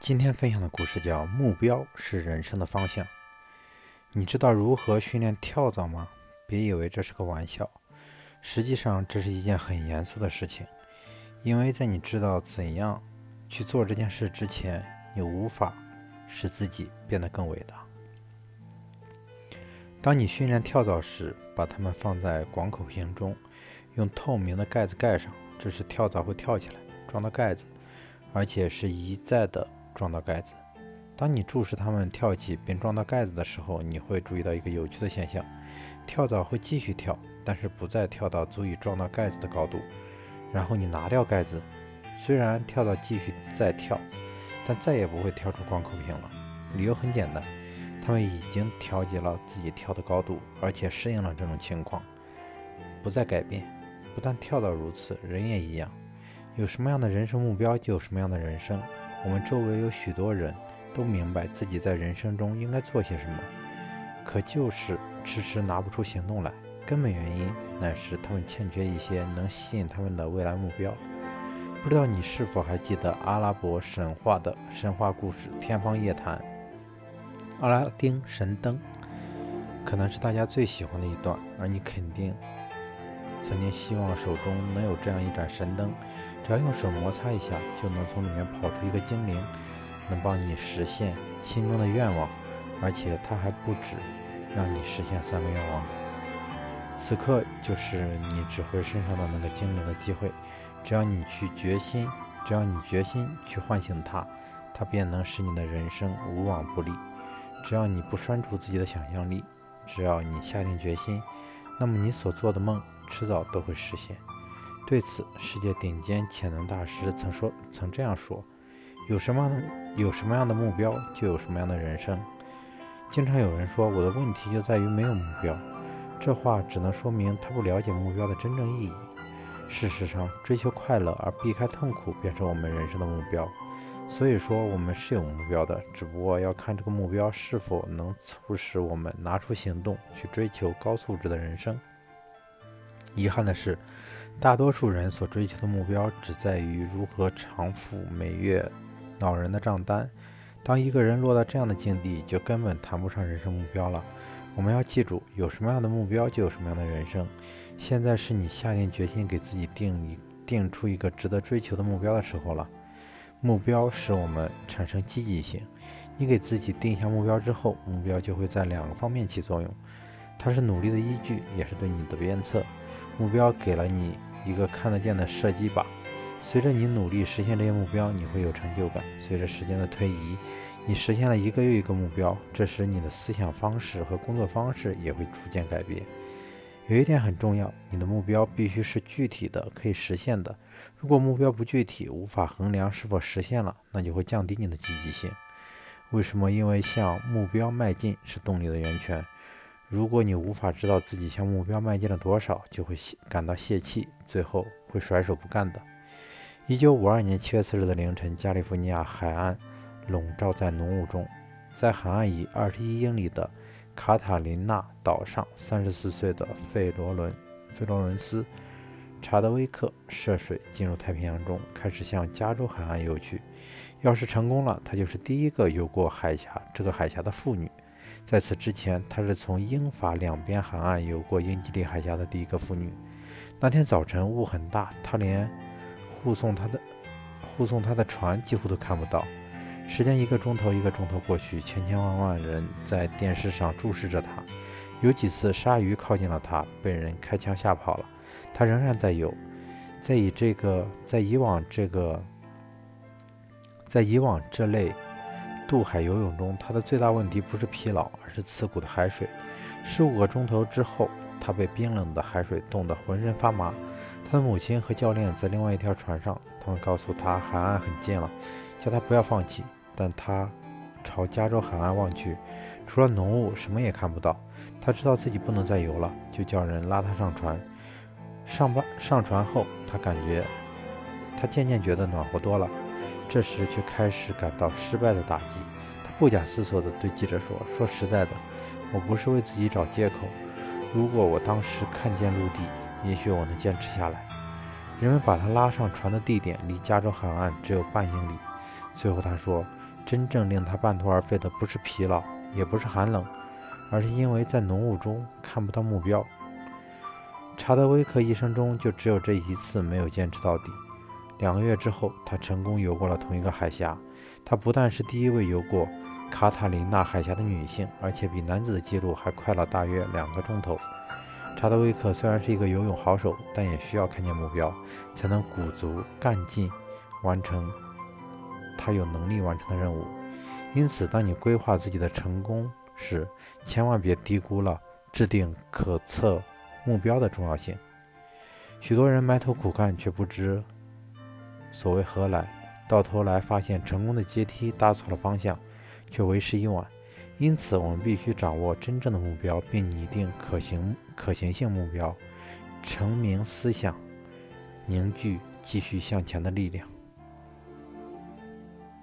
今天分享的故事叫《目标是人生的方向》。你知道如何训练跳蚤吗？别以为这是个玩笑，实际上这是一件很严肃的事情。因为在你知道怎样去做这件事之前，你无法使自己变得更伟大。当你训练跳蚤时，把它们放在广口瓶中，用透明的盖子盖上，这时跳蚤会跳起来，撞到盖子，而且是一再的。撞到盖子。当你注视它们跳起并撞到盖子的时候，你会注意到一个有趣的现象：跳蚤会继续跳，但是不再跳到足以撞到盖子的高度。然后你拿掉盖子，虽然跳蚤继续再跳，但再也不会跳出光口瓶了。理由很简单，它们已经调节了自己跳的高度，而且适应了这种情况，不再改变。不但跳蚤如此，人也一样。有什么样的人生目标，就有什么样的人生。我们周围有许多人都明白自己在人生中应该做些什么，可就是迟迟拿不出行动来。根本原因乃是他们欠缺一些能吸引他们的未来目标。不知道你是否还记得阿拉伯神话的神话故事《天方夜谭》？阿拉丁神灯可能是大家最喜欢的一段，而你肯定曾经希望手中能有这样一盏神灯。只要用手摩擦一下，就能从里面跑出一个精灵，能帮你实现心中的愿望，而且它还不止让你实现三个愿望。此刻就是你指挥身上的那个精灵的机会，只要你去决心，只要你决心去唤醒它，它便能使你的人生无往不利。只要你不拴住自己的想象力，只要你下定决心，那么你所做的梦迟早都会实现。对此，世界顶尖潜能大师曾说：“曾这样说，有什么有什么样的目标，就有什么样的人生。”经常有人说：“我的问题就在于没有目标。”这话只能说明他不了解目标的真正意义。事实上，追求快乐而避开痛苦，便是我们人生的目标。所以说，我们是有目标的，只不过要看这个目标是否能促使我们拿出行动去追求高素质的人生。遗憾的是。大多数人所追求的目标只在于如何偿付每月恼人的账单。当一个人落到这样的境地，就根本谈不上人生目标了。我们要记住，有什么样的目标，就有什么样的人生。现在是你下定决心给自己定一定出一个值得追求的目标的时候了。目标使我们产生积极性。你给自己定下目标之后，目标就会在两个方面起作用：它是努力的依据，也是对你的鞭策。目标给了你。一个看得见的射击靶，随着你努力实现这些目标，你会有成就感。随着时间的推移，你实现了一个又一个目标，这时你的思想方式和工作方式也会逐渐改变。有一点很重要，你的目标必须是具体的，可以实现的。如果目标不具体，无法衡量是否实现了，那就会降低你的积极性。为什么？因为向目标迈进是动力的源泉。如果你无法知道自己向目标迈进了多少，就会感到泄气，最后会甩手不干的。一九五二年七月四日的凌晨，加利福尼亚海岸笼罩在浓雾中，在海岸以二十一英里的卡塔琳娜岛上，三十四岁的费罗伦·费罗伦斯·查德威克涉水进入太平洋中，开始向加州海岸游去。要是成功了，她就是第一个游过海峡这个海峡的妇女。在此之前，她是从英法两边海岸游过英吉利海峡的第一个妇女。那天早晨雾很大，她连护送她的护送她的船几乎都看不到。时间一个钟头一个钟头过去，千千万万人在电视上注视着她。有几次鲨鱼靠近了她，被人开枪吓跑了。她仍然在游。在以这个在以往这个在以往这类。渡海游泳中，他的最大问题不是疲劳，而是刺骨的海水。十五个钟头之后，他被冰冷的海水冻得浑身发麻。他的母亲和教练在另外一条船上，他们告诉他海岸很近了，叫他不要放弃。但他朝加州海岸望去，除了浓雾，什么也看不到。他知道自己不能再游了，就叫人拉他上船。上班上船后，他感觉他渐渐觉得暖和多了。这时却开始感到失败的打击。他不假思索地对记者说：“说实在的，我不是为自己找借口。如果我当时看见陆地，也许我能坚持下来。”人们把他拉上船的地点离加州海岸只有半英里。最后他说，真正令他半途而废的不是疲劳，也不是寒冷，而是因为在浓雾中看不到目标。查德威克一生中就只有这一次没有坚持到底。两个月之后，他成功游过了同一个海峡。他不但是第一位游过卡塔琳娜海峡的女性，而且比男子的记录还快了大约两个钟头。查德威克虽然是一个游泳好手，但也需要看见目标，才能鼓足干劲完成他有能力完成的任务。因此，当你规划自己的成功时，千万别低估了制定可测目标的重要性。许多人埋头苦干，却不知。所谓何来？到头来发现成功的阶梯搭错了方向，却为时已晚。因此，我们必须掌握真正的目标，并拟定可行可行性目标，成名思想，凝聚继续向前的力量。